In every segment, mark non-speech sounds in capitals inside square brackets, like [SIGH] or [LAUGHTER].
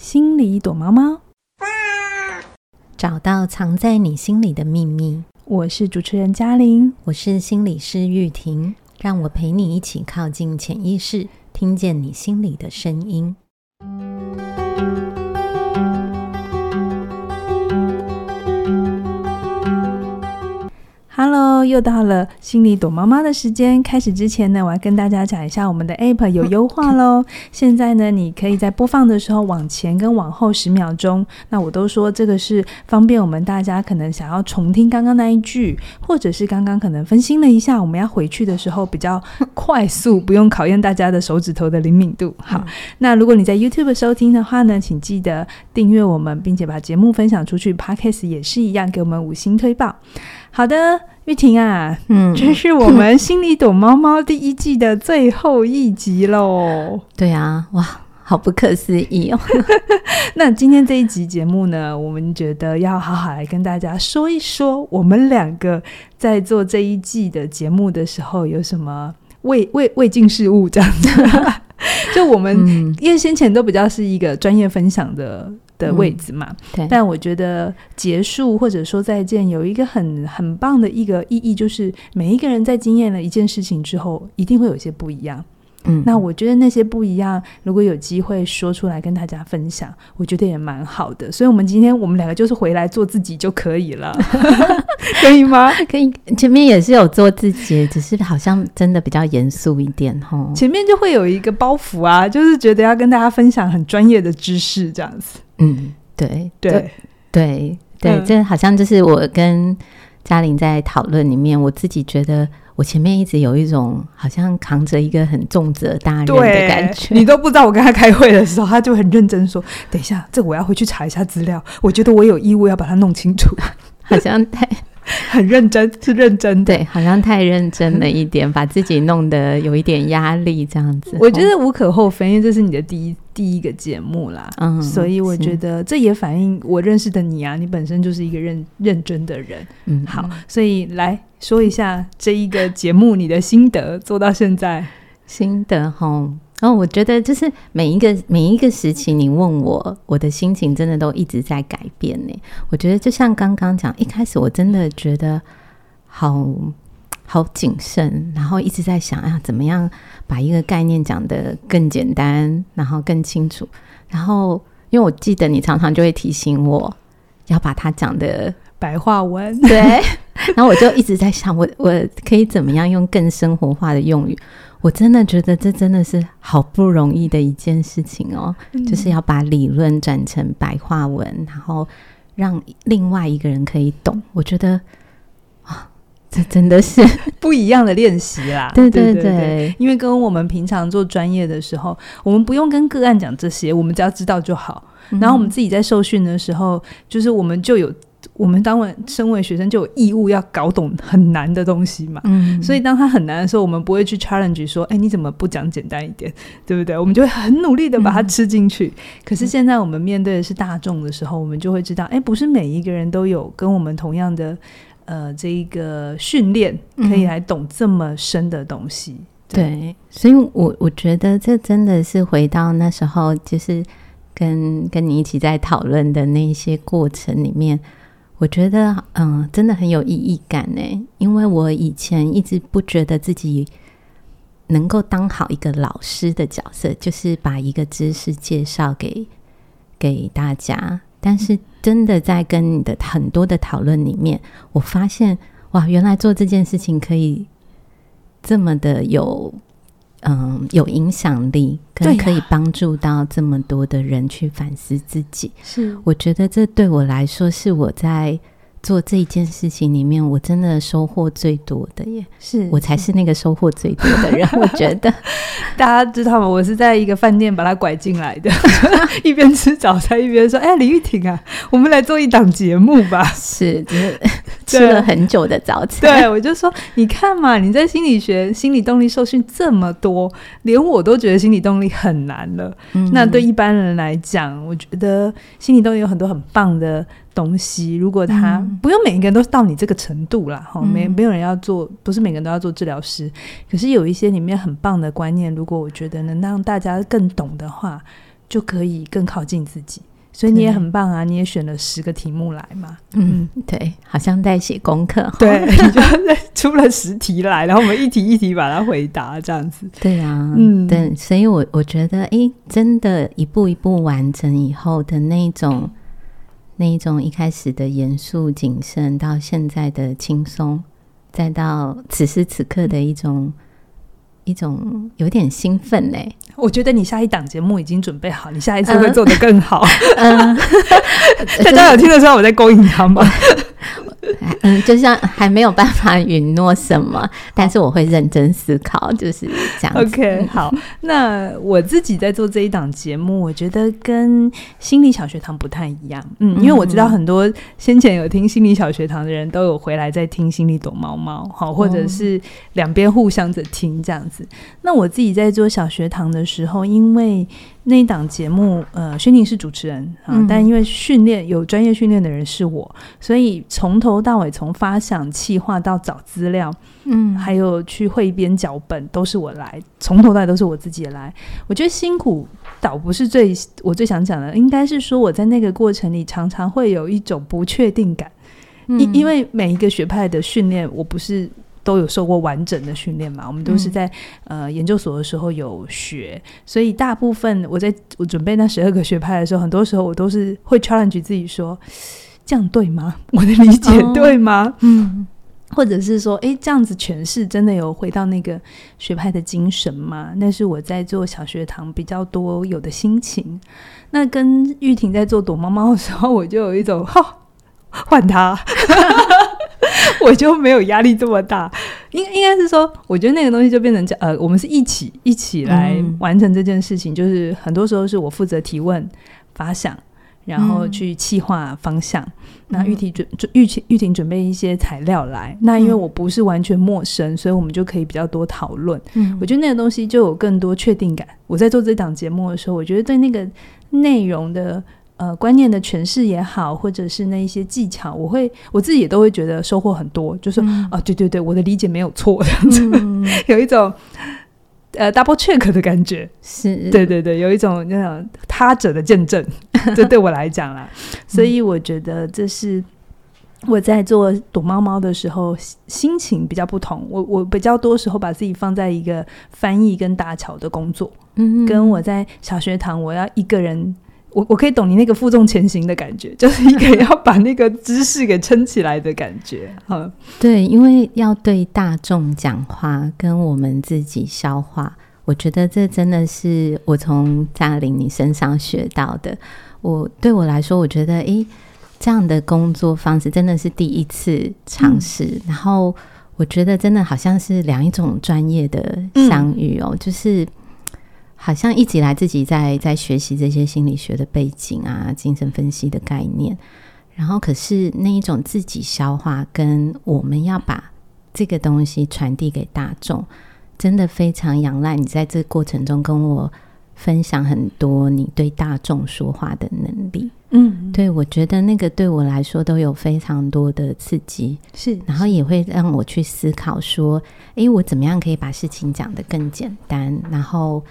心里躲猫猫，找到藏在你心里的秘密。我是主持人嘉玲，我是心理师玉婷，让我陪你一起靠近潜意识，听见你心里的声音。又到了心里躲猫猫的时间。开始之前呢，我要跟大家讲一下我们的 App 有 [LAUGHS] 优化喽。现在呢，你可以在播放的时候往前跟往后十秒钟。那我都说这个是方便我们大家可能想要重听刚刚那一句，或者是刚刚可能分心了一下，我们要回去的时候比较快速，不用考验大家的手指头的灵敏度。好，那如果你在 YouTube 收听的话呢，请记得订阅我们，并且把节目分享出去。Podcast 也是一样，给我们五星推报。好的，玉婷啊，嗯，这是我们心里躲猫猫第一季的最后一集喽。[LAUGHS] 对啊，哇，好不可思议哦。[LAUGHS] 那今天这一集节目呢，我们觉得要好好来跟大家说一说，我们两个在做这一季的节目的时候有什么未未未尽事物这样子。[LAUGHS] 就我们、嗯、因为先前都比较是一个专业分享的。的位置嘛。但我觉得结束或者说再见有一个很很棒的一个意义，就是每一个人在经验了一件事情之后，一定会有些不一样。嗯，那我觉得那些不一样，如果有机会说出来跟大家分享，我觉得也蛮好的。所以，我们今天我们两个就是回来做自己就可以了，[LAUGHS] 可以吗？可以。前面也是有做自己，只是好像真的比较严肃一点哈。前面就会有一个包袱啊，就是觉得要跟大家分享很专业的知识这样子。嗯，对对对对，这好像就是我跟嘉玲在讨论里面，我自己觉得。我前面一直有一种好像扛着一个很重责大任的感觉，你都不知道我跟他开会的时候，他就很认真说：“等一下，这我要回去查一下资料。我觉得我有义务要把它弄清楚。[LAUGHS] ”好像太 [LAUGHS] 很认真，是认真的，对，好像太认真了一点，把自己弄得有一点压力，这样子。我觉得无可厚非，因为这是你的第一第一个节目啦，嗯，所以我觉得这也反映我认识的你啊，你本身就是一个认认真的人。嗯，好，所以来。说一下这一个节目你的心得，做到现在心得哈。然后、哦、我觉得就是每一个每一个时期，你问我，我的心情真的都一直在改变呢。我觉得就像刚刚讲，一开始我真的觉得好好谨慎，然后一直在想啊，怎么样把一个概念讲得更简单，然后更清楚。然后因为我记得你常常就会提醒我要把它讲的。白话文对，[LAUGHS] 然后我就一直在想我，我我可以怎么样用更生活化的用语？我真的觉得这真的是好不容易的一件事情哦，嗯、就是要把理论转成白话文，然后让另外一个人可以懂。我觉得啊，这真的是 [LAUGHS] 不一样的练习啦。[LAUGHS] 对对对，因为跟我们平常做专业的时候，我们不用跟个案讲这些，我们只要知道就好。然后我们自己在受训的时候，就是我们就有。我们当为身为学生就有义务要搞懂很难的东西嘛，嗯，所以当他很难的时候，我们不会去 challenge 说，哎，你怎么不讲简单一点，对不对？我们就会很努力的把它吃进去。嗯，可是现在我们面对的是大众的时候，我们就会知道，哎，不是每一个人都有跟我们同样的呃这一个训练，可以来懂这么深的东西。对，对，所以我我觉得这真的是回到那时候，就是跟跟你一起在讨论的那些过程里面。我觉得，嗯，真的很有意义感呢。因为我以前一直不觉得自己能够当好一个老师的角色，就是把一个知识介绍给给大家。但是，真的在跟你的很多的讨论里面，我发现，哇，原来做这件事情可以这么的有。嗯，有影响力，跟可以帮助到这么多的人去反思自己。是，我觉得这对我来说是我在。做这一件事情里面，我真的收获最多的耶！是我才是那个收获最多的人。我觉得 [LAUGHS] 大家知道吗？我是在一个饭店把他拐进来的，[LAUGHS] 一边吃早餐一边说：“哎、欸，李玉婷啊，我们来做一档节目吧。”是，就是 [LAUGHS] 吃了很久的早餐。对，我就说：“你看嘛，你在心理学、心理动力受训这么多，连我都觉得心理动力很难了。嗯、那对一般人来讲，我觉得心理动力有很多很棒的。”东西，如果他不用每一个人都到你这个程度啦，哈、嗯，没没有人要做，不是每个人都要做治疗师。可是有一些里面很棒的观念，如果我觉得能让大家更懂的话，就可以更靠近自己。所以你也很棒啊！你也选了十个题目来嘛？嗯，对，好像在写功课。对，[LAUGHS] 你就出了十题来，然后我们一题一题把它回答，这样子。对啊，嗯，对，所以我我觉得，哎，真的，一步一步完成以后的那一种，那一种一开始的严肃谨慎，到现在的轻松，再到此时此刻的一种。一种有点兴奋嘞，我觉得你下一档节目已经准备好，你下一次会做得更好。嗯，[LAUGHS] 大家有听得出来我在勾引他吗？[LAUGHS] [LAUGHS] 嗯，就像还没有办法允诺什么，但是我会认真思考，就是这样。OK，好，那我自己在做这一档节目，我觉得跟心理小学堂不太一样。嗯，因为我知道很多先前有听心理小学堂的人都有回来在听心理躲猫猫，好，或者是两边互相着听这样子。那我自己在做小学堂的时候，因为那一档节目，呃，轩宁是主持人啊，嗯、但因为训练有专业训练的人是我，所以从头到尾，从发想、企划到找资料，嗯，还有去汇编脚本，都是我来，从头到尾都是我自己来。我觉得辛苦倒不是最我最想讲的，应该是说我在那个过程里常常会有一种不确定感，因、嗯、因为每一个学派的训练，我不是。都有受过完整的训练嘛？我们都是在、嗯、呃研究所的时候有学，所以大部分我在我准备那十二个学派的时候，很多时候我都是会 challenge 自己说：这样对吗？[LAUGHS] 我的理解对吗？哦、嗯，或者是说，诶，这样子诠释真的有回到那个学派的精神吗？那是我在做小学堂比较多有的心情。那跟玉婷在做躲猫猫的时候，我就有一种哈换他。[LAUGHS] 我就没有压力这么大，应应该是说，我觉得那个东西就变成这呃，我们是一起一起来完成这件事情，嗯、就是很多时候是我负责提问、发想，然后去企划方向。嗯、那玉婷准准玉婷玉婷准备一些材料来，那因为我不是完全陌生，所以我们就可以比较多讨论。嗯，我觉得那个东西就有更多确定感。我在做这档节目的时候，我觉得对那个内容的。呃，观念的诠释也好，或者是那一些技巧，我会我自己也都会觉得收获很多。就是、嗯、啊，对对对，我的理解没有错，这样子、嗯、[LAUGHS] 有一种呃 double check 的感觉。是，对对对，有一种那种他者的见证。[LAUGHS] 这对我来讲啦，[LAUGHS] 所以我觉得这是我在做躲猫猫的时候心情比较不同。我我比较多时候把自己放在一个翻译跟搭桥的工作，嗯，跟我在小学堂我要一个人。我我可以懂你那个负重前行的感觉，[LAUGHS] 就是一个要把那个知识给撑起来的感觉。哈，对，因为要对大众讲话，跟我们自己消化，我觉得这真的是我从嘉玲你身上学到的。我对我来说，我觉得，诶，这样的工作方式真的是第一次尝试。嗯，然后我觉得，真的好像是两一种专业的相遇哦，嗯，就是。好像一直以来自己在在学习这些心理学的背景啊，精神分析的概念，然后可是那一种自己消化，跟我们要把这个东西传递给大众，真的非常仰赖你在这过程中跟我分享很多你对大众说话的能力。嗯，对，我觉得那个对我来说都有非常多的刺激，是，然后也会让我去思考说，诶，我怎么样可以把事情讲得更简单，然后。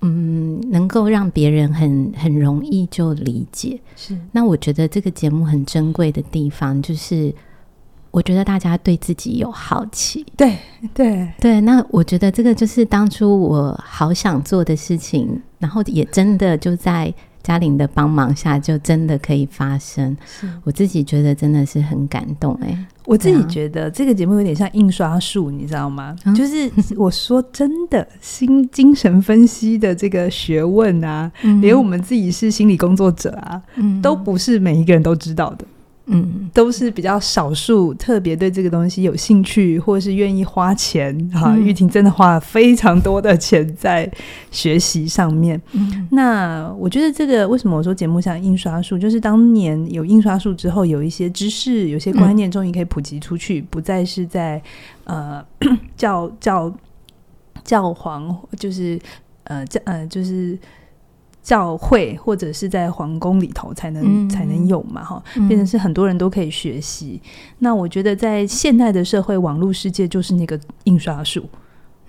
嗯，能够让别人很很容易就理解。是，那我觉得这个节目很珍贵的地方，就是我觉得大家对自己有好奇。对对对，那我觉得这个就是当初我好想做的事情，然后也真的就在。嘉玲的帮忙下，就真的可以发生。是我自己觉得真的是很感动哎、欸。我自己觉得这个节目有点像印刷术，你知道吗？嗯、就是 [LAUGHS] 我说真的，心精神分析的这个学问啊，嗯、连我们自己是心理工作者啊，嗯、都不是每一个人都知道的。嗯，都是比较少数，特别对这个东西有兴趣，或是愿意花钱哈。玉婷真的花了非常多的钱在学习上面。嗯，那我觉得这个为什么我说节目像印刷术，就是当年有印刷术之后，有一些知识、有些观念终于可以普及出去，不再是在呃 [CLEARS THROAT] 教教教皇，就是呃教呃就是。教会或者是在皇宫里头才能、嗯、才能有嘛哈，变成是很多人都可以学习。嗯、那我觉得在现代的社会网络世界就是那个印刷术，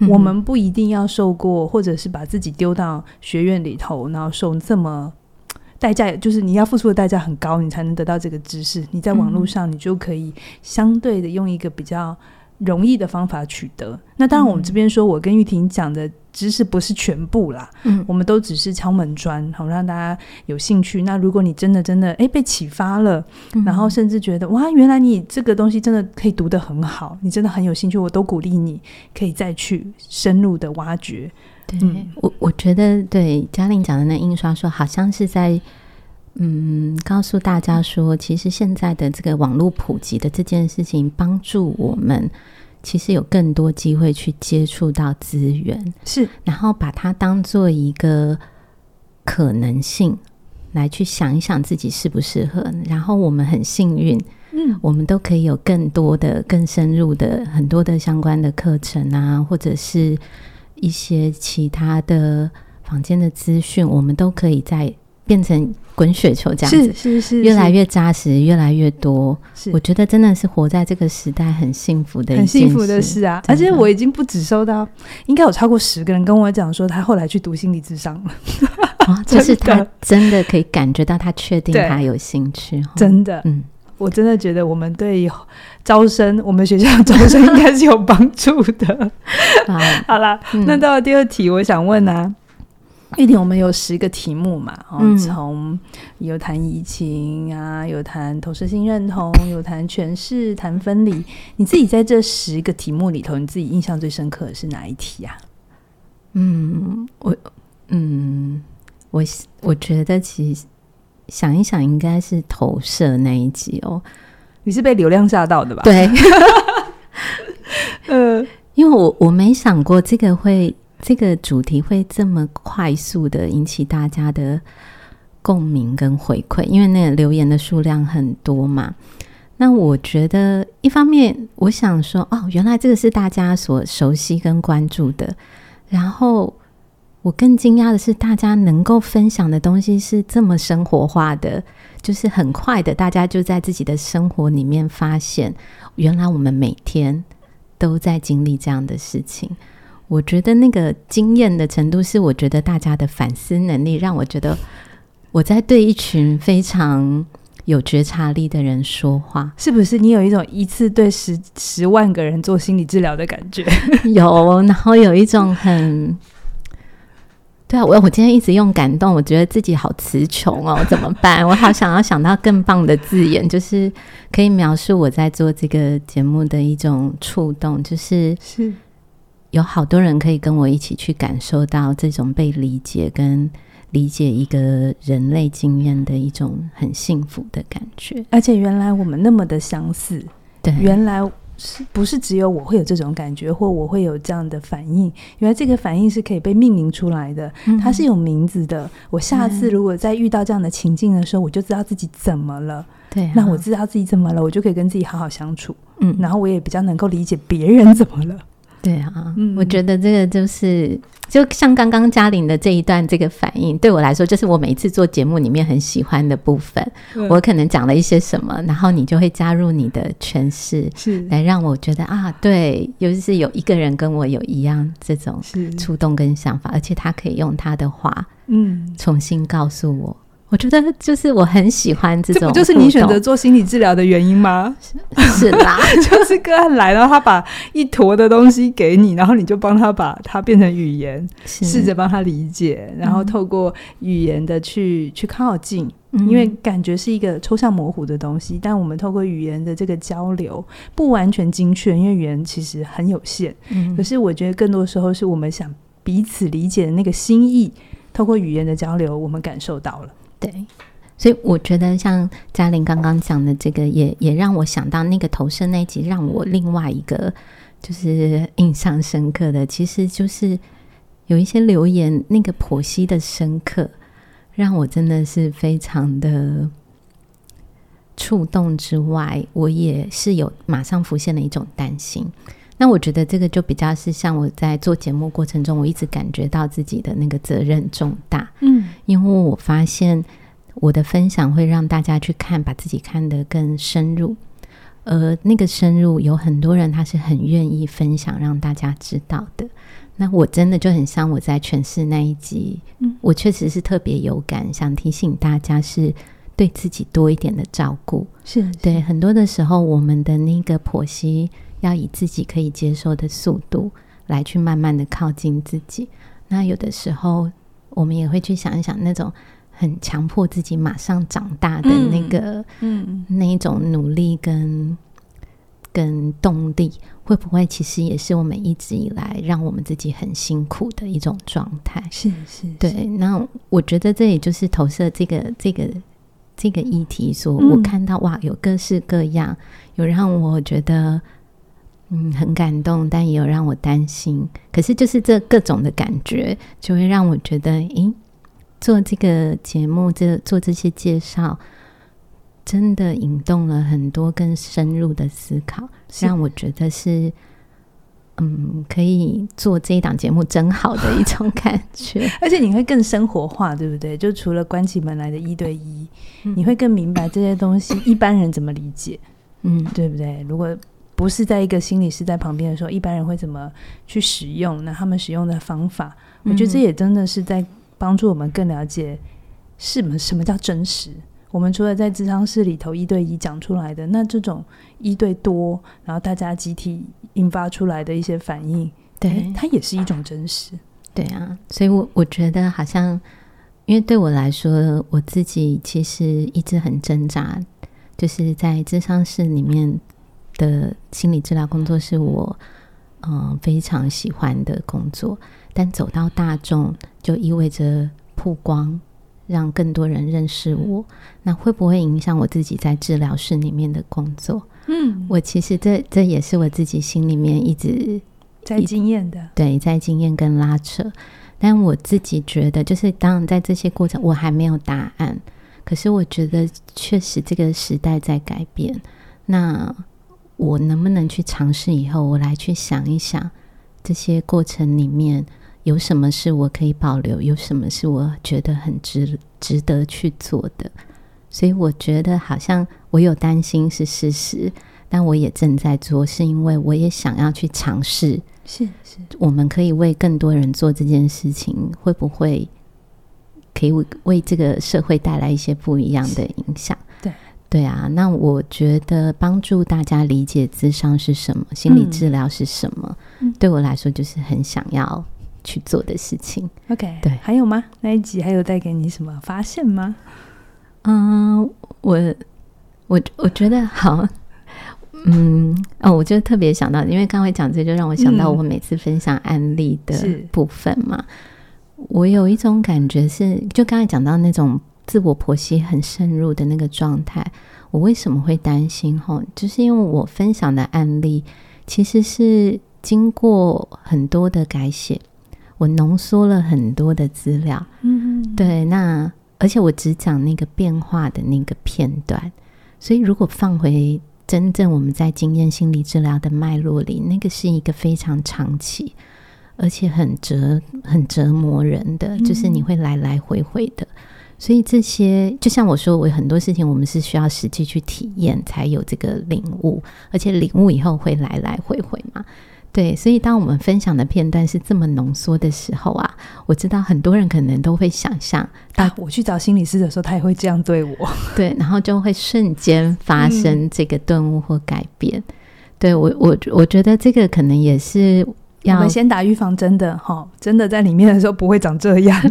我们不一定要受过，或者是把自己丢到学院里头，然后受这么代价，就是你要付出的代价很高，你才能得到这个知识。你在网络上，你就可以相对的用一个比较容易的方法取得。那当然，我们这边说，我跟玉婷讲的。知识不是全部啦，嗯，我们都只是敲门砖，好让大家有兴趣。那如果你真的真的哎被启发了，嗯，然后甚至觉得哇，原来你这个东西真的可以读得很好，你真的很有兴趣，我都鼓励你可以再去深入的挖掘。对，嗯，我我觉得对嘉玲讲的那印刷说，好像是在嗯告诉大家说，其实现在的这个网络普及的这件事情，帮助我们。其实有更多机会去接触到资源，是，然后把它当做一个可能性来去想一想自己适不适合。然后我们很幸运，嗯，我们都可以有更多的、更深入的很多的相关的课程啊，或者是一些其他的房间的资讯，我们都可以在。变成滚雪球这样子，是是是，越来越扎实，越来越多。是，我觉得真的是活在这个时代很幸福的一件幸福的事啊！而且我已经不止收到，应该有超过十个人跟我讲说，他后来去读心理智商了。[LAUGHS] 哦，就是他真的可以感觉到，他确定他有兴趣。真的，嗯，我真的觉得我们对招生，我们学校招生应该是有帮助的。[LAUGHS] 好，好了，那到了第二题，我想问啊。玉婷，我们有十个题目嘛？哦，从有谈移情啊，有谈投射性认同，有谈诠释，谈分离。你自己在这十个题目里头，你自己印象最深刻的是哪一题啊？嗯，我嗯，我我觉得其实想一想，应该是投射那一集哦。你是被流量吓到的吧？对，[LAUGHS] [LAUGHS] 呃，因为我我没想过这个会。这个主题会这么快速的引起大家的共鸣跟回馈，因为那个留言的数量很多嘛。那我觉得一方面，我想说，哦，原来这个是大家所熟悉跟关注的。然后我更惊讶的是，大家能够分享的东西是这么生活化的，就是很快的，大家就在自己的生活里面发现，原来我们每天都在经历这样的事情。我觉得那个惊艳的程度，是我觉得大家的反思能力让我觉得我在对一群非常有觉察力的人说话，是不是？你有一种一次对十十万个人做心理治疗的感觉？[LAUGHS] 有，然后有一种很……对啊，我我今天一直用感动，我觉得自己好词穷哦，怎么办？[LAUGHS] 我好想要想到更棒的字眼，就是可以描述我在做这个节目的一种触动，就是是。有好多人可以跟我一起去感受到这种被理解跟理解一个人类经验的一种很幸福的感觉，而且原来我们那么的相似，对，原来是不是只有我会有这种感觉，或我会有这样的反应？原来这个反应是可以被命名出来的，嗯、它是有名字的。我下次如果再遇到这样的情境的时候，我就知道自己怎么了。对、啊，那我知道自己怎么了，我就可以跟自己好好相处。嗯，然后我也比较能够理解别人怎么了。对啊，嗯，我觉得这个就是，就像刚刚嘉玲的这一段这个反应，对我来说，就是我每一次做节目里面很喜欢的部分。我可能讲了一些什么，然后你就会加入你的诠释，是来让我觉得啊，对，尤其是有一个人跟我有一样这种触动跟想法，而且他可以用他的话，嗯，重新告诉我。我觉得就是我很喜欢这种，这不就是你选择做心理治疗的原因吗？[LAUGHS] 是啦，[LAUGHS] 就是个案来了，他把一坨的东西给你，然后你就帮他把它变成语言，试着帮他理解，然后透过语言的去去靠近，嗯，因为感觉是一个抽象模糊的东西，但我们透过语言的这个交流，不完全精确，因为语言其实很有限。嗯，可是我觉得更多时候是我们想彼此理解的那个心意，透过语言的交流，我们感受到了。对，所以我觉得像嘉玲刚刚讲的这个也，也让我想到那个投射那一集，让我另外一个就是印象深刻的，其实就是有一些留言，那个剖析的深刻，让我真的是非常的触动之外，我也是有马上浮现了一种担心。那我觉得这个就比较是像我在做节目过程中，我一直感觉到自己的那个责任重大。嗯，因为我发现我的分享会让大家去看，把自己看得更深入，而那个深入有很多人他是很愿意分享让大家知道的。那我真的就很像我在诠释那一集，嗯，我确实是特别有感，想提醒大家是对自己多一点的照顾。是，是对很多的时候，我们的那个婆媳要以自己可以接受的速度来去慢慢的靠近自己。那有的时候，我们也会去想一想那种很强迫自己马上长大的那个，嗯，嗯那一种努力跟跟动力。会不会其实也是我们一直以来让我们自己很辛苦的一种状态？是是，对。那我觉得这也就是投射这个这个这个议题所，我看到哇，有各式各样，有让我觉得嗯很感动，但也有让我担心。可是就是这各种的感觉，就会让我觉得，诶，做这个节目，这做这些介绍。真的引动了很多更深入的思考，让我觉得是，嗯，可以做这一档节目真好的一种感觉。[LAUGHS] 而且你会更生活化，对不对？就除了关起门来的一对一，嗯，你会更明白这些东西一般人怎么理解，嗯，对不对？如果不是在一个心理师在旁边的时候，一般人会怎么去使用？那他们使用的方法，我觉得这也真的是在帮助我们更了解什么什么叫真实。我们除了在智商室里头一对一讲出来的，那这种一对多，然后大家集体引发出来的一些反应，对，它也是一种真实。对啊，所以我我觉得好像，因为对我来说，我自己其实一直很挣扎，就是在智商室里面的心理治疗工作是我嗯、呃、非常喜欢的工作，但走到大众就意味着曝光。让更多人认识我，那会不会影响我自己在治疗室里面的工作？嗯，我其实这这也是我自己心里面一直在经验的，对，在经验跟拉扯。但我自己觉得，就是当然在这些过程，我还没有答案。可是我觉得，确实这个时代在改变。那我能不能去尝试以后，我来去想一想这些过程里面。有什么是我可以保留？有什么是我觉得很值值得去做的？所以我觉得好像我有担心是事实，但我也正在做，是因为我也想要去尝试。是是，我们可以为更多人做这件事情，会不会可以为为这个社会带来一些不一样的影响？对对啊，那我觉得帮助大家理解智商是什么，心理治疗是什么，嗯，对我来说就是很想要。去做的事情，OK，对，还有吗？那一集还有带给你什么发现吗？嗯，我我我觉得好，嗯，哦，我就特别想到，因为刚才讲这，就让我想到我每次分享案例的部分嘛。嗯、我有一种感觉是，就刚才讲到那种自我剖析很深入的那个状态，我为什么会担心？吼，就是因为我分享的案例其实是经过很多的改写。我浓缩了很多的资料，嗯嗯，对，那而且我只讲那个变化的那个片段，所以如果放回真正我们在经验心理治疗的脉络里，那个是一个非常长期，而且很折很折磨人的，就是你会来来回回的，所以这些就像我说，我很多事情我们是需要实际去体验才有这个领悟，而且领悟以后会来来回回嘛。对，所以当我们分享的片段是这么浓缩的时候啊，我知道很多人可能都会想象，啊，我去找心理师的时候，他也会这样对我。[LAUGHS] 对，然后就会瞬间发生这个顿悟或改变。嗯、对我，我我觉得这个可能也是。要我们先打预防针的哈，真的在里面的时候不会长这样，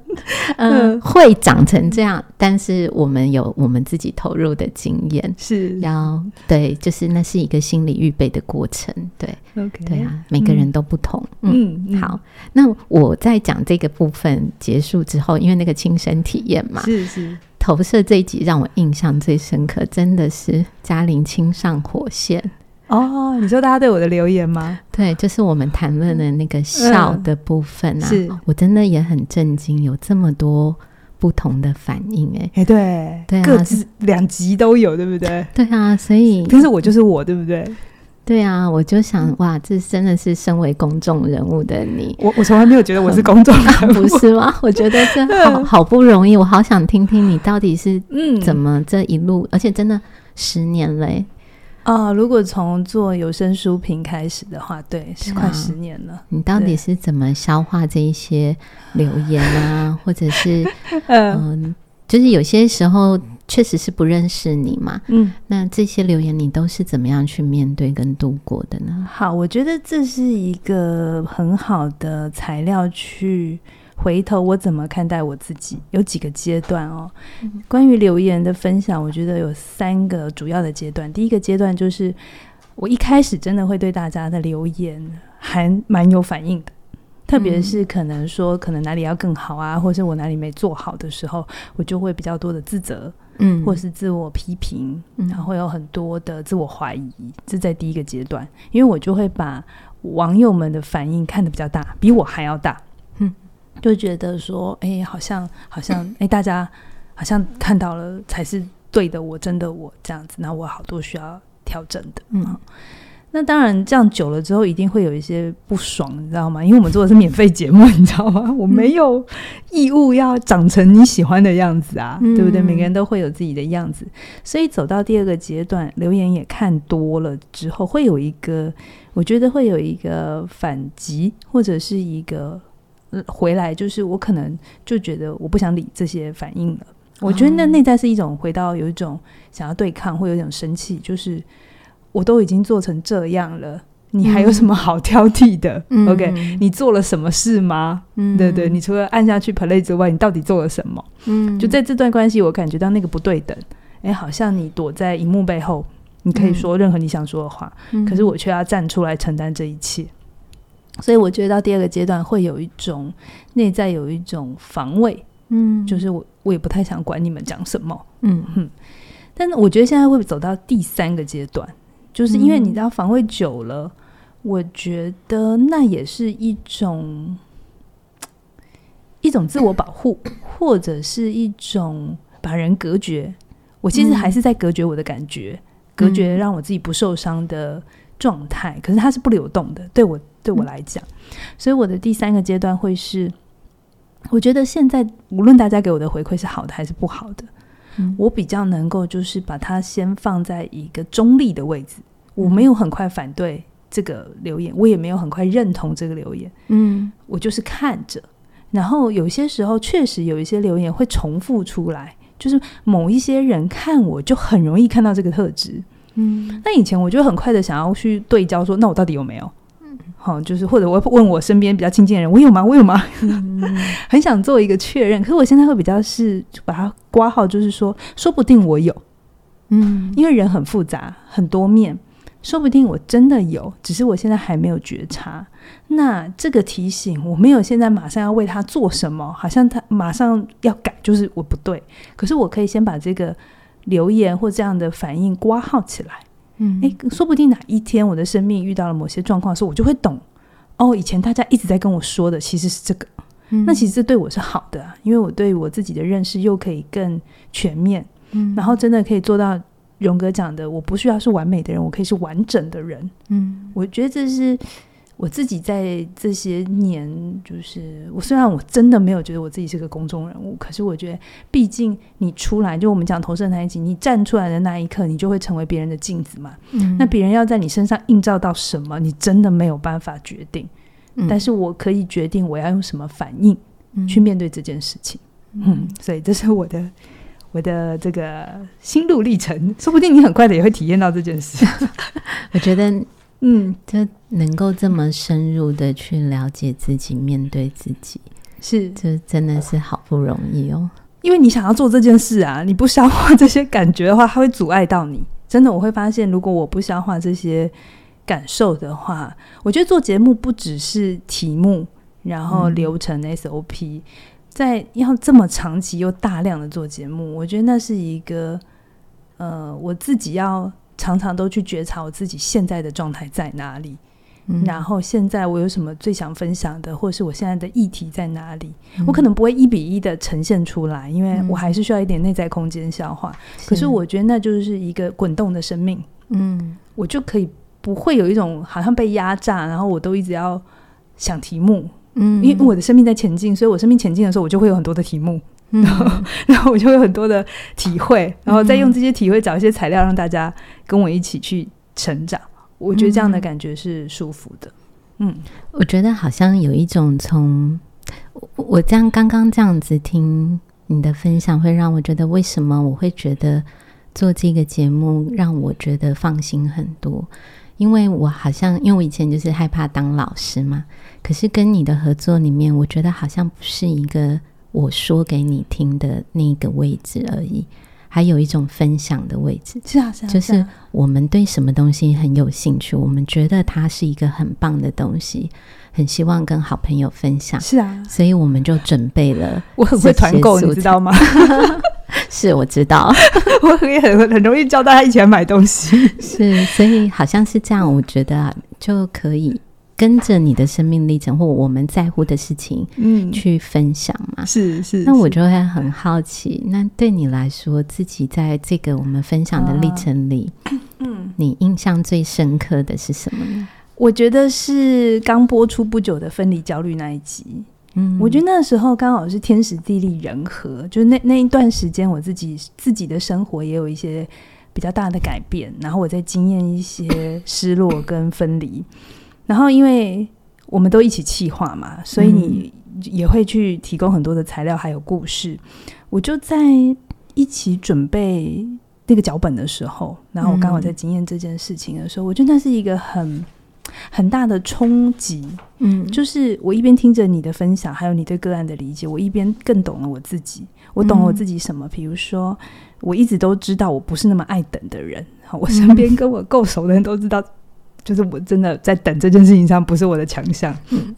[LAUGHS] 嗯，会长成这样，但是我们有我们自己投入的经验，是。要对，就是那是一个心理预备的过程，对，OK，对啊，每个人都不同，嗯，嗯，好，那我在讲这个部分结束之后，因为那个亲身体验嘛，是是，投射这一集让我印象最深刻，真的是嘉玲亲上火线。哦，你说大家对我的留言吗？对，就是我们谈论的那个笑的部分啊，嗯、是我真的也很震惊，有这么多不同的反应、欸，哎，哎，对，对、啊，各自两集都有，对不对？对啊，所以，但是我就是我，对不对？对啊，我就想，哇，这真的是身为公众人物的你，我我从来没有觉得我是公众人物，[LAUGHS] 不是吗？我觉得这好好不容易，我好想听听你到底是嗯怎么这一路，嗯、而且真的十年了、欸。啊、哦，如果从做有声书评开始的话，对，是快十年了。你到底是怎么消化这一些留言啊？[LAUGHS] 或者是嗯、呃，就是有些时候确实是不认识你嘛。嗯，那这些留言你都是怎么样去面对跟度过的呢？好，我觉得这是一个很好的材料去。回头我怎么看待我自己？有几个阶段哦。关于留言的分享，我觉得有三个主要的阶段。第一个阶段就是我一开始真的会对大家的留言还蛮有反应的，特别是可能说可能哪里要更好啊，或是我哪里没做好的时候，我就会比较多的自责，嗯，或是自我批评，然后会有很多的自我怀疑。这在第一个阶段，因为我就会把网友们的反应看得比较大，比我还要大。就觉得说，哎、欸，好像好像，[COUGHS] 哎、欸，大家好像看到了才是对的，我真的我这样子，那我好多需要调整的，嗯，那当然这样久了之后，一定会有一些不爽，你知道吗？因为我们做的是免费节目，你知道吗？[LAUGHS] 我没有义务要长成你喜欢的样子啊，嗯、对不对？每个人都会有自己的样子，所以走到第二个阶段，留言也看多了之后，会有一个，我觉得会有一个反击，或者是一个。回来就是我可能就觉得我不想理这些反应了。我觉得那内在是一种回到有一种想要对抗，或有一种生气，就是我都已经做成这样了，你还有什么好挑剔的？嗯，OK，你做了什么事吗？嗯，对对，你除了按下去 play 之外，你到底做了什么？嗯，就在这段关系，我感觉到那个不对等。哎，好像你躲在荧幕背后，你可以说任何你想说的话，可是我却要站出来承担这一切。所以我觉得到第二个阶段会有一种内在有一种防卫，嗯，就是我我也不太想管你们讲什么，嗯哼。但是我觉得现在会走到第三个阶段，就是因为你知道防卫久了，我觉得那也是一种一种自我保护，[COUGHS] 或者是一种把人隔绝。我其实还是在隔绝我的感觉，隔绝让我自己不受伤的状态。可是它是不流动的，对我。对我来讲，所以我的第三个阶段会是，我觉得现在无论大家给我的回馈是好的还是不好的，嗯，我比较能够就是把它先放在一个中立的位置，我没有很快反对这个留言，我也没有很快认同这个留言，嗯，我就是看着，然后有些时候确实有一些留言会重复出来，就是某一些人看我就很容易看到这个特质，嗯，那以前我就很快的想要去对焦说，那我到底有没有？好，就是或者我问我身边比较亲近的人，我有吗？我有吗？[LAUGHS] 嗯、很想做一个确认，可是我现在会比较是把它挂号，就是说，说不定我有，嗯，因为人很复杂，很多面，说不定我真的有，只是我现在还没有觉察。那这个提醒，我没有现在马上要为他做什么，好像他马上要改，就是我不对。可是我可以先把这个留言或这样的反应挂号起来。嗯，哎，说不定哪一天我的生命遇到了某些状况的时候，我就会懂。哦，以前大家一直在跟我说的，其实是这个。嗯，那其实这对我是好的，因为我对我自己的认识又可以更全面。嗯，然后真的可以做到荣格讲的，我不需要是完美的人，我可以是完整的人。嗯，我觉得这是。我自己在这些年，就是我虽然我真的没有觉得我自己是个公众人物，可是我觉得，毕竟你出来，就我们讲投射那一集，你站出来的那一刻，你就会成为别人的镜子嘛。嗯，那别人要在你身上映照到什么，你真的没有办法决定。嗯，但是我可以决定我要用什么反应去面对这件事情。嗯，嗯，所以这是我的我的这个心路历程，说不定你很快的也会体验到这件事。[LAUGHS] 我觉得。嗯，就能够这么深入的去了解自己，面对自己，是，这真的是好不容易哦。因为你想要做这件事啊，[LAUGHS] 你不消化这些感觉的话，它会阻碍到你。真的，我会发现，如果我不消化这些感受的话，我觉得做节目不只是题目，然后流程 SOP，嗯，在要这么长期又大量的做节目，我觉得那是一个，呃，我自己要。常常都去觉察我自己现在的状态在哪里，嗯，然后现在我有什么最想分享的，或是我现在的议题在哪里？嗯，我可能不会一比一的呈现出来，因为我还是需要一点内在空间消化。是。可是我觉得那就是一个滚动的生命，嗯，我就可以不会有一种好像被压榨，然后我都一直要想题目，嗯，因为我的生命在前进，所以我生命前进的时候，我就会有很多的题目。然后，然后我就有很多的体会，然后再用这些体会找一些材料，让大家跟我一起去成长。我觉得这样的感觉是舒服的。嗯，嗯，我觉得好像有一种从我我这样刚刚这样子听你的分享，会让我觉得为什么我会觉得做这个节目让我觉得放心很多。因为我好像，因为我以前就是害怕当老师嘛，可是跟你的合作里面，我觉得好像不是一个我说给你听的那个位置而已，还有一种分享的位置。是啊，是啊，就是我们对什么东西很有兴趣，我们觉得它是一个很棒的东西，很希望跟好朋友分享。是啊，所以我们就准备了。[LAUGHS] 我很会团购，你知道吗？[LAUGHS] 是，我知道，[LAUGHS] 我也很很容易叫大家一起来买东西。是，所以好像是这样。我觉得就可以跟着你的生命历程或我们在乎的事情，嗯，去分享嘛。嗯、是是。那我就会很好奇，那对你来说，自己在这个我们分享的历程里，啊、嗯，你印象最深刻的是什么呢？我觉得是刚播出不久的分离焦虑那一集。嗯，我觉得那时候刚好是天时地利人和，就是那那一段时间，我自己自己的生活也有一些比较大的改变，然后我在经验一些失落跟分离，然后因为我们都一起企划嘛，所以你也会去提供很多的材料还有故事，我就在一起准备那个脚本的时候，然后我刚好在经验这件事情的时候，我觉得那是一个很。很大的冲击，嗯，就是我一边听着你的分享，还有你对个案的理解，我一边更懂了我自己。我懂了我自己什么？比如说，我一直都知道我不是那么爱等的人。我身边 [LAUGHS] 跟我够熟的人都知道，就是我真的在等这件事情上不是我的强项。嗯，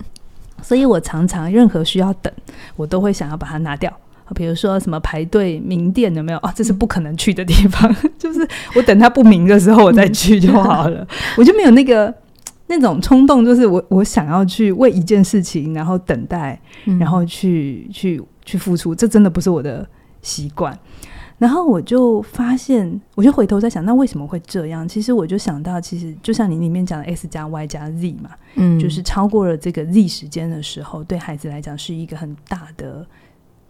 所以我常常任何需要等，我都会想要把它拿掉。比如说什么排队名店有没有？哦，这是不可能去的地方。[LAUGHS] 就是我等它不明的时候，我再去就好了。我就没有那个。那种冲动就是我，我想要去为一件事情，然后等待，然后去去去付出，这真的不是我的习惯。然后我就发现，我就回头在想，那为什么会这样？其实我就想到，其实就像你里面讲的 S 加 Y 加 Z 嘛，嗯，就是超过了这个 Z 时间的时候，对孩子来讲是一个很大的。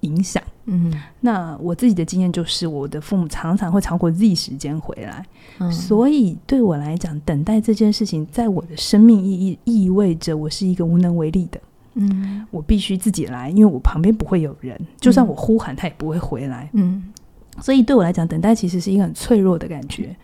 影响，嗯，那我自己的经验就是，我的父母常常会超过 Z 时间回来，嗯，所以对我来讲，等待这件事情，在我的生命意义意味着我是一个无能为力的，嗯，我必须自己来，因为我旁边不会有人，就算我呼喊，他也不会回来，嗯，所以对我来讲，等待其实是一个很脆弱的感觉，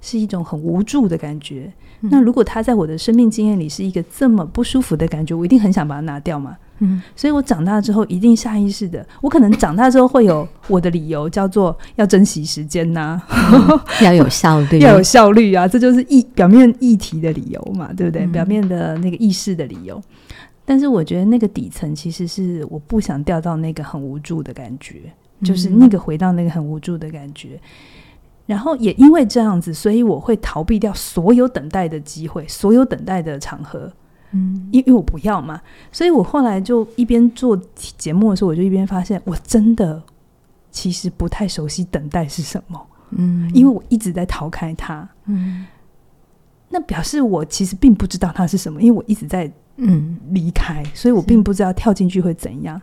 是一种很无助的感觉。那如果他在我的生命经验里是一个这么不舒服的感觉，我一定很想把它拿掉嘛。嗯，所以我长大之后一定下意识的，我可能长大之后会有我的理由，叫做要珍惜时间呐、啊嗯，要有效率，[LAUGHS] 要有效率啊，这就是议表面议题的理由嘛，对不对？嗯、表面的那个意识的理由。但是我觉得那个底层其实是我不想掉到那个很无助的感觉，就是那个回到那个很无助的感觉。嗯、然后也因为这样子，所以我会逃避掉所有等待的机会，所有等待的场合。嗯，因为我不要嘛，所以我后来就一边做节目的时候，我就一边发现，我真的其实不太熟悉等待是什么。嗯，因为我一直在逃开它。嗯，那表示我其实并不知道它是什么，因为我一直在嗯离开，所以我并不知道跳进去会怎样。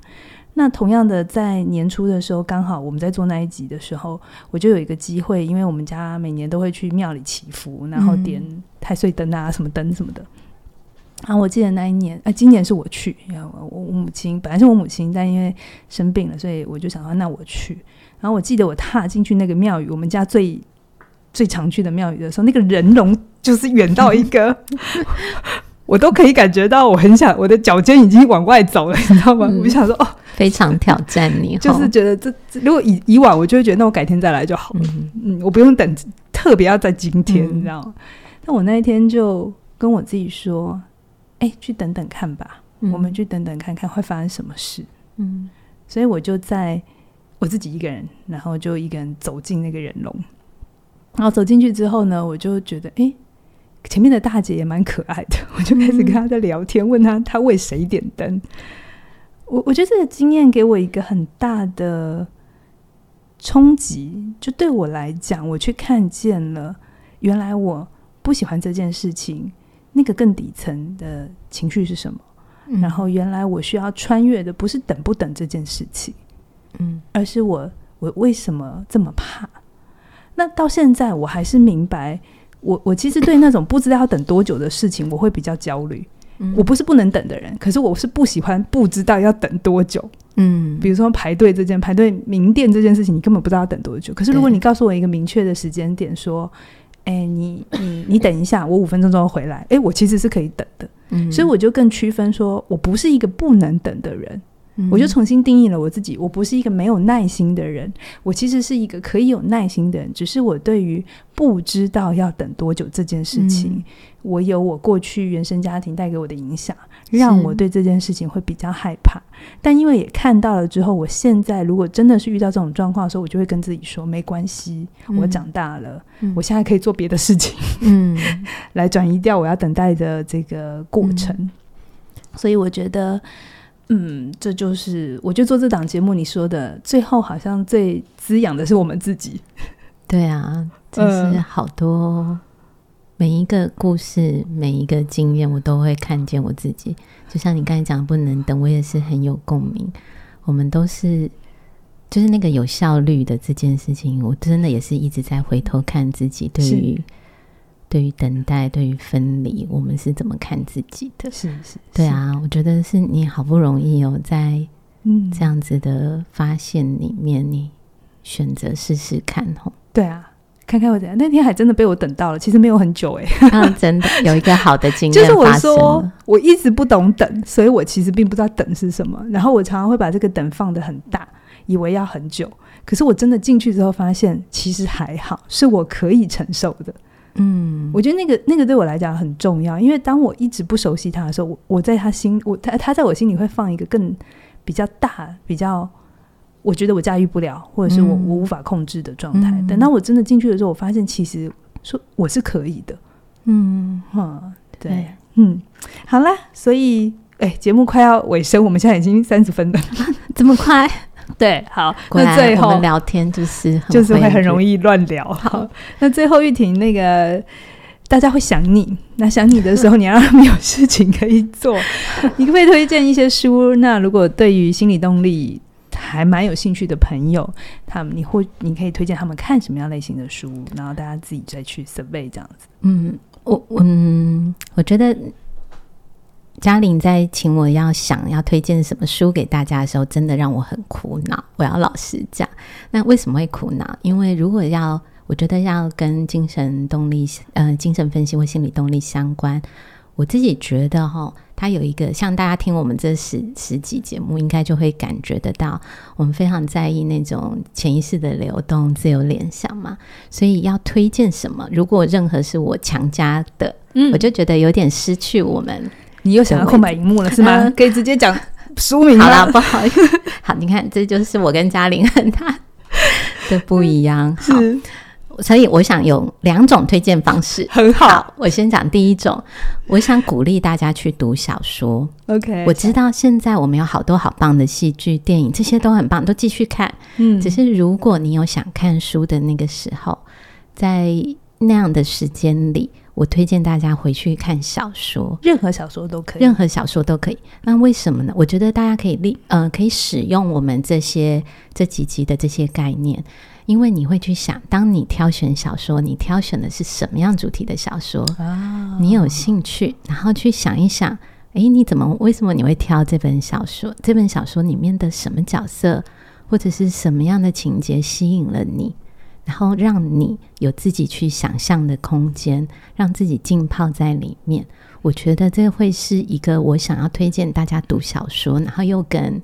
那同样的，在年初的时候，刚好我们在做那一集的时候，我就有一个机会，因为我们家每年都会去庙里祈福，然后点太岁灯啊，什么灯什么的。啊，我记得那一年，啊，今年是我去，我我母亲本来是我母亲，但因为生病了，所以我就想说，那我去。然后我记得我踏进去那个庙宇，我们家最最常去的庙宇的时候，那个人龙就是远到一个，[LAUGHS] 我都可以感觉到，我很想我的脚尖已经往外走了，你知道吗？我就想说，哦，非常挑战你，[LAUGHS] 就是觉得这，如果以以往，我就会觉得，那我改天再来就好了，嗯，嗯，我不用等，特别要在今天，嗯、你知道吗？但我那一天就跟我自己说。哎，去等等看吧，嗯、我们去等等看看会发生什么事。嗯，所以我就在我自己一个人，然后就一个人走进那个人龙。然后走进去之后呢，我就觉得，哎，前面的大姐也蛮可爱的，我就开始跟她在聊天，嗯、问她她为谁点灯。我我觉得这个经验给我一个很大的冲击，就对我来讲，我去看见了原来我不喜欢这件事情。那个更底层的情绪是什么？嗯、然后原来我需要穿越的不是等不等这件事情，嗯，而是我我为什么这么怕？那到现在我还是明白，我我其实对那种不知道要等多久的事情，我会比较焦虑。嗯，我不是不能等的人，可是我是不喜欢不知道要等多久。嗯，比如说排队这件排队名店这件事情，你根本不知道要等多久。可是如果你告诉我一个明确的时间点，说，哎、欸，你你你等一下，我五分钟之后回来。哎、欸，我其实是可以等的。嗯，所以我就更区分说，我不是一个不能等的人。我就重新定义了我自己，我不是一个没有耐心的人，我其实是一个可以有耐心的人，只是我对于不知道要等多久这件事情，嗯、我有我过去原生家庭带给我的影响，让我对这件事情会比较害怕。但因为也看到了之后，我现在如果真的是遇到这种状况的时候，我就会跟自己说，没关系，我长大了，嗯、我现在可以做别的事情，[LAUGHS] 嗯，[LAUGHS] 来转移掉我要等待的这个过程。嗯、所以我觉得。嗯，这就是我觉得做这档节目，你说的最后好像最滋养的是我们自己。[LAUGHS] 对啊，就是好多每一个故事、每一个经验，我都会看见我自己。就像你刚才讲，不能等，我也是很有共鸣。我们都是，就是那个有效率的这件事情，我真的也是一直在回头看自己。对于。对于等待，对于分离，我们是怎么看自己的？是是，对啊，我觉得是你好不容易哦，在嗯这样子的发现里面，你选择试试看吼。对啊，看看我怎样。那天还真的被我等到了，其实没有很久哎，嗯，[LAUGHS] 真的有一个好的经验。就是我说我一直不懂等，所以我其实并不知道等是什么。然后我常常会把这个等放的很大，以为要很久。可是我真的进去之后，发现其实还好，是我可以承受的。嗯，我觉得那个那个对我来讲很重要，因为当我一直不熟悉他的时候，我我在他心，我他他在我心里会放一个更比较大、比较我觉得我驾驭不了，或者是我、嗯、我无法控制的状态。嗯、等到我真的进去的时候，我发现其实说我是可以的。嗯，哈，对，对。嗯，好啦，所以哎，节目快要尾声，我们现在已经三十分了，[LAUGHS] 这么快？[LAUGHS] 对，好，那最后我们聊天就是就是会很容易乱聊。好，那最后玉婷，那个大家会想你，那想你的时候，你要没有事情可以做，[LAUGHS] 你可不可以推荐一些书？那如果对于心理动力还蛮有兴趣的朋友，他们你会你可以推荐他们看什么样类型的书？然后大家自己再去 survey 这样子。嗯，我嗯，我觉得。嘉玲在请我要想要推荐什么书给大家的时候，真的让我很苦恼。我要老实讲，那为什么会苦恼？因为如果要，我觉得要跟精神动力、呃，精神分析或心理动力相关，我自己觉得哈，它有一个像大家听我们这十十集节目，应该就会感觉得到，我们非常在意那种潜意识的流动、自由联想嘛。所以要推荐什么，如果任何是我强加的，嗯，我就觉得有点失去我们。你又想要空白荧幕了是吗？嗯、可以直接讲书名。好了，不好意思。好，你看，这就是我跟嘉玲很大的不一样。[LAUGHS] 好，所以我想有两种推荐方式。很好，好，我先讲第一种。我想鼓励大家去读小说。OK，我知道现在我们有好多好棒的戏剧、电影，这些都很棒，都继续看。嗯，只是如果你有想看书的那个时候，在那样的时间里。我推荐大家回去看小说，任何小说都可以，任何小说都可以。那为什么呢？我觉得大家可以利呃，可以使用我们这些这几集的这些概念，因为你会去想，当你挑选小说，你挑选的是什么样主题的小说？哦，你有兴趣，然后去想一想，诶，你怎么为什么你会挑这本小说？这本小说里面的什么角色，或者是什么样的情节吸引了你？然后让你有自己去想象的空间，让自己浸泡在里面。我觉得这会是一个我想要推荐大家读小说，然后又跟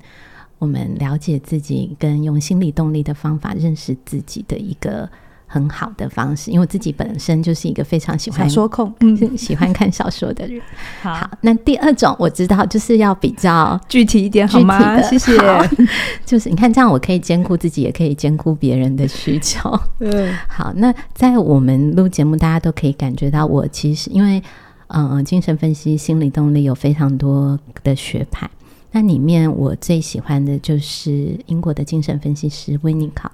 我们了解自己，跟用心理动力的方法认识自己的一个。很好的方式，因为我自己本身就是一个非常喜欢小说控，嗯，[LAUGHS] 喜欢看小说的人。[LAUGHS] 好，好，那第二种我知道就是要比较具体一点，好吗？谢谢。就是你看这样，我可以兼顾自己，也可以兼顾别人的需求。嗯，好。那在我们录节目，大家都可以感觉到，我其实因为嗯、呃，精神分析、心理动力有非常多的学派，那里面我最喜欢的就是英国的精神分析师威尼考。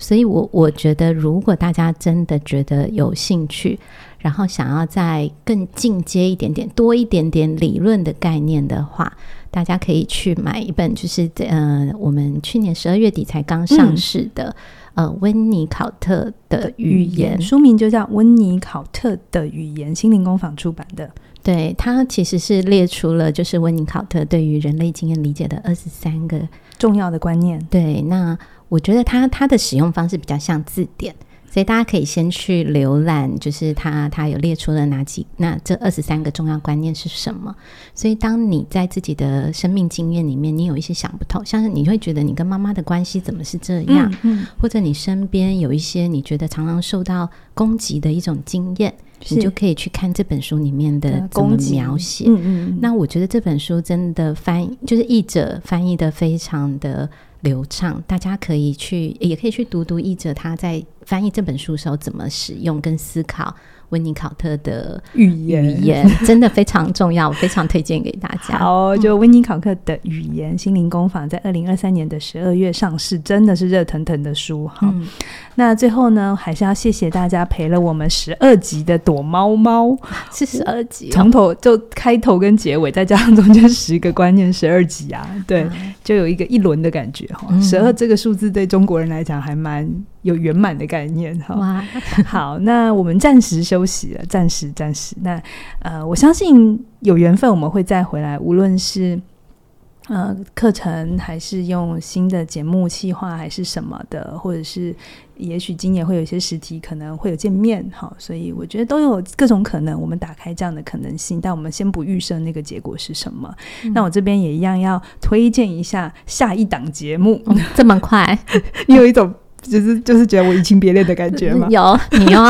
所以我，我我觉得，如果大家真的觉得有兴趣，然后想要再更进阶一点点、多一点点理论的概念的话，大家可以去买一本，就是呃，我们去年十二月底才刚上市的，呃温尼考特的语言，书名就叫《温尼考特的语言》，心灵工坊出版的。对，它其实是列出了就是温尼考特对于人类经验理解的二十三个重要的观念。对，那我觉得它它的使用方式比较像字典。所以大家可以先去浏览，就是他他有列出了哪几，那这二十三个重要观念是什么？所以当你在自己的生命经验里面，你有一些想不透，像是你会觉得你跟妈妈的关系怎么是这样，嗯嗯、或者你身边有一些你觉得常常受到攻击的一种经验，你就可以去看这本书里面的怎么描写。嗯嗯、那我觉得这本书真的翻译，就是译者翻译的非常的。流畅，大家可以去，也可以去读读译者他在翻译这本书时候怎么使用跟思考。温尼考特的语言，语言 [LAUGHS] 真的非常重要，我非常推荐给大家。好，就温尼考特的语言，心灵工坊在二零二三年的十二月上市，真的是热腾腾的书。哈，嗯、那最后呢，还是要谢谢大家陪了我们十二集的躲猫猫，是 [LAUGHS] 十二集，从头就开头跟结尾，再加上中间十个观念，十二集啊，对，嗯、就有一个一轮的感觉哈。十二这个数字对中国人来讲还蛮。有圆满的概念哈，哇 [LAUGHS] 好，那我们暂时休息了，暂时暂时。那呃，我相信有缘分我们会再回来，无论是呃课程，还是用新的节目计划，还是什么的，或者是也许今年会有一些实体可能会有见面哈，所以我觉得都有各种可能，我们打开这样的可能性，但我们先不预设那个结果是什么。嗯、那我这边也一样要推荐一下下一档节目，嗯、这么快，你 [LAUGHS] 有一种。就是就是觉得我移情别恋的感觉 [LAUGHS] 吗？有，你要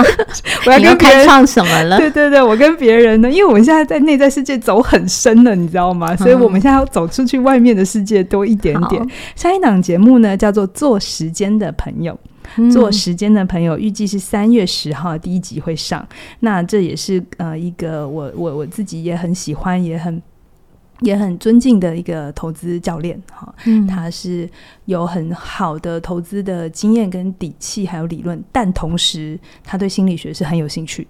我要跟开创什么了？[LAUGHS] 对对对，我跟别人呢，因为我们现在在内在世界走很深了，你知道吗？所以我们现在要走出去外面的世界多一点点。好下一档节目呢，叫做《做时间的朋友》，嗯、做时间的朋友预计是三月十号第一集会上。那这也是呃一个我我我自己也很喜欢也很。也很尊敬的一个投资教练哈，嗯、他是有很好的投资的经验跟底气，还有理论，但同时他对心理学是很有兴趣的，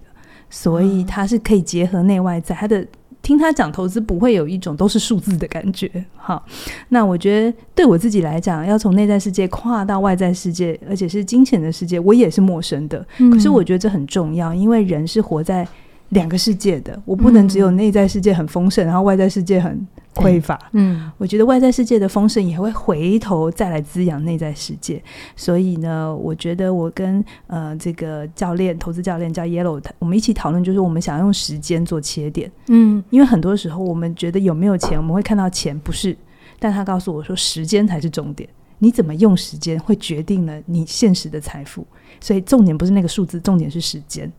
所以他是可以结合内外在。他的听他讲投资不会有一种都是数字的感觉哈。那我觉得对我自己来讲，要从内在世界跨到外在世界，而且是金钱的世界，我也是陌生的。嗯、可是我觉得这很重要，因为人是活在。两个世界的，我不能只有内在世界很丰盛，嗯、然后外在世界很匮乏。嗯，我觉得外在世界的丰盛也会回头再来滋养内在世界。所以呢，我觉得我跟呃这个教练，投资教练叫 Yellow，我们一起讨论，就是我们想要用时间做切点。嗯，因为很多时候我们觉得有没有钱，我们会看到钱不是，但他告诉我说时间才是重点。你怎么用时间，会决定了你现实的财富。所以重点不是那个数字，重点是时间。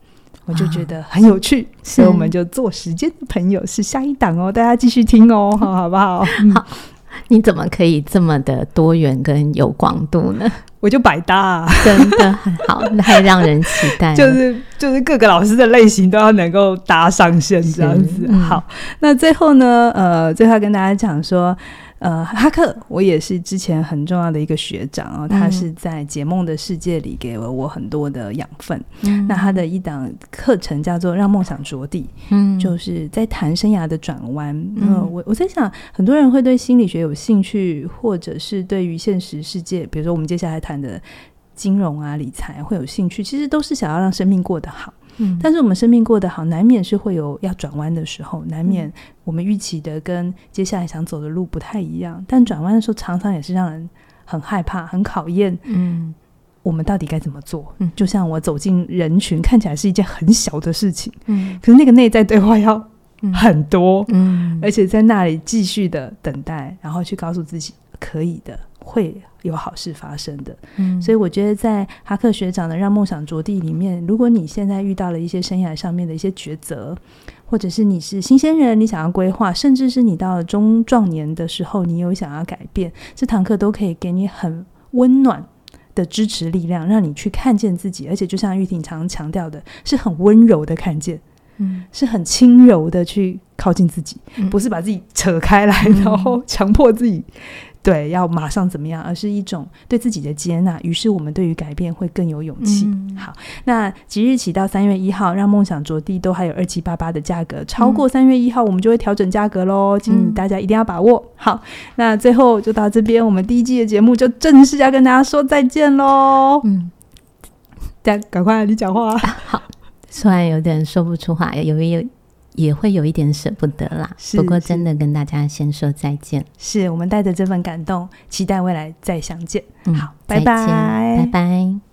我就觉得很有趣，啊、所以我们就做时间的朋友是下一档哦，大家继续听哦，[LAUGHS] 好，好不好？好，你怎么可以这么的多元跟有广度呢？我就百搭、啊，真的很 [LAUGHS] 好，太让人期待。就是就是各个老师的类型都要能够搭上线这样子。嗯、好，那最后呢，呃，最后要跟大家讲说。呃，哈克，我也是之前很重要的一个学长哦，他是在解梦的世界里给了我很多的养分。嗯，那他的一档课程叫做《让梦想着地》，嗯，就是在谈生涯的转弯。嗯，我我在想，很多人会对心理学有兴趣，或者是对于现实世界，比如说我们接下来谈的金融啊、理财会有兴趣，其实都是想要让生命过得好。嗯，但是我们生命过得好，难免是会有要转弯的时候，难免我们预期的跟接下来想走的路不太一样。但转弯的时候，常常也是让人很害怕、很考验。嗯，我们到底该怎么做？嗯，就像我走进人群，看起来是一件很小的事情，嗯，可是那个内在对话要很多，嗯，而且在那里继续的等待，然后去告诉自己可以的。会有好事发生的，嗯，所以我觉得在哈克学长的《让梦想着地》里面，如果你现在遇到了一些生涯上面的一些抉择，或者是你是新鲜人，你想要规划，甚至是你到了中壮年的时候，你有想要改变，这堂课都可以给你很温暖的支持力量，让你去看见自己，而且就像玉婷常强调的，是很温柔的看见，嗯，是很轻柔的去靠近自己，嗯，不是把自己扯开来，然后强迫自己。对，要马上怎么样，而是一种对自己的接纳。于是我们对于改变会更有勇气。嗯、好，那即日起到三月一号，让梦想着地都还有二七八八的价格，超过三月一号我们就会调整价格喽，请大家一定要把握。好，那最后就到这边，我们第一季的节目就正式要跟大家说再见喽。嗯，[LAUGHS] 大家赶快你讲话。[LAUGHS] 好，虽然有点说不出话，有有。也会有一点舍不得啦，不过真的跟大家先说再见。是我们带着这份感动，期待未来再相见。嗯、好，拜拜，拜拜。